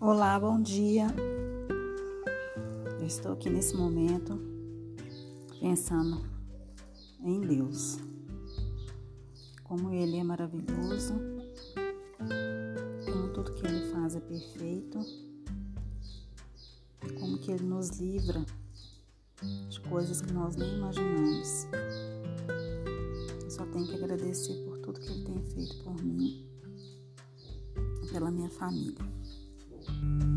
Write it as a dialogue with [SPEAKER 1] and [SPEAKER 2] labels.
[SPEAKER 1] Olá, bom dia. Eu estou aqui nesse momento pensando em Deus. Como Ele é maravilhoso, como tudo que Ele faz é perfeito, como que Ele nos livra de coisas que nós nem imaginamos. Eu só tenho que agradecer por tudo que Ele tem feito por mim e pela minha família. Thank you.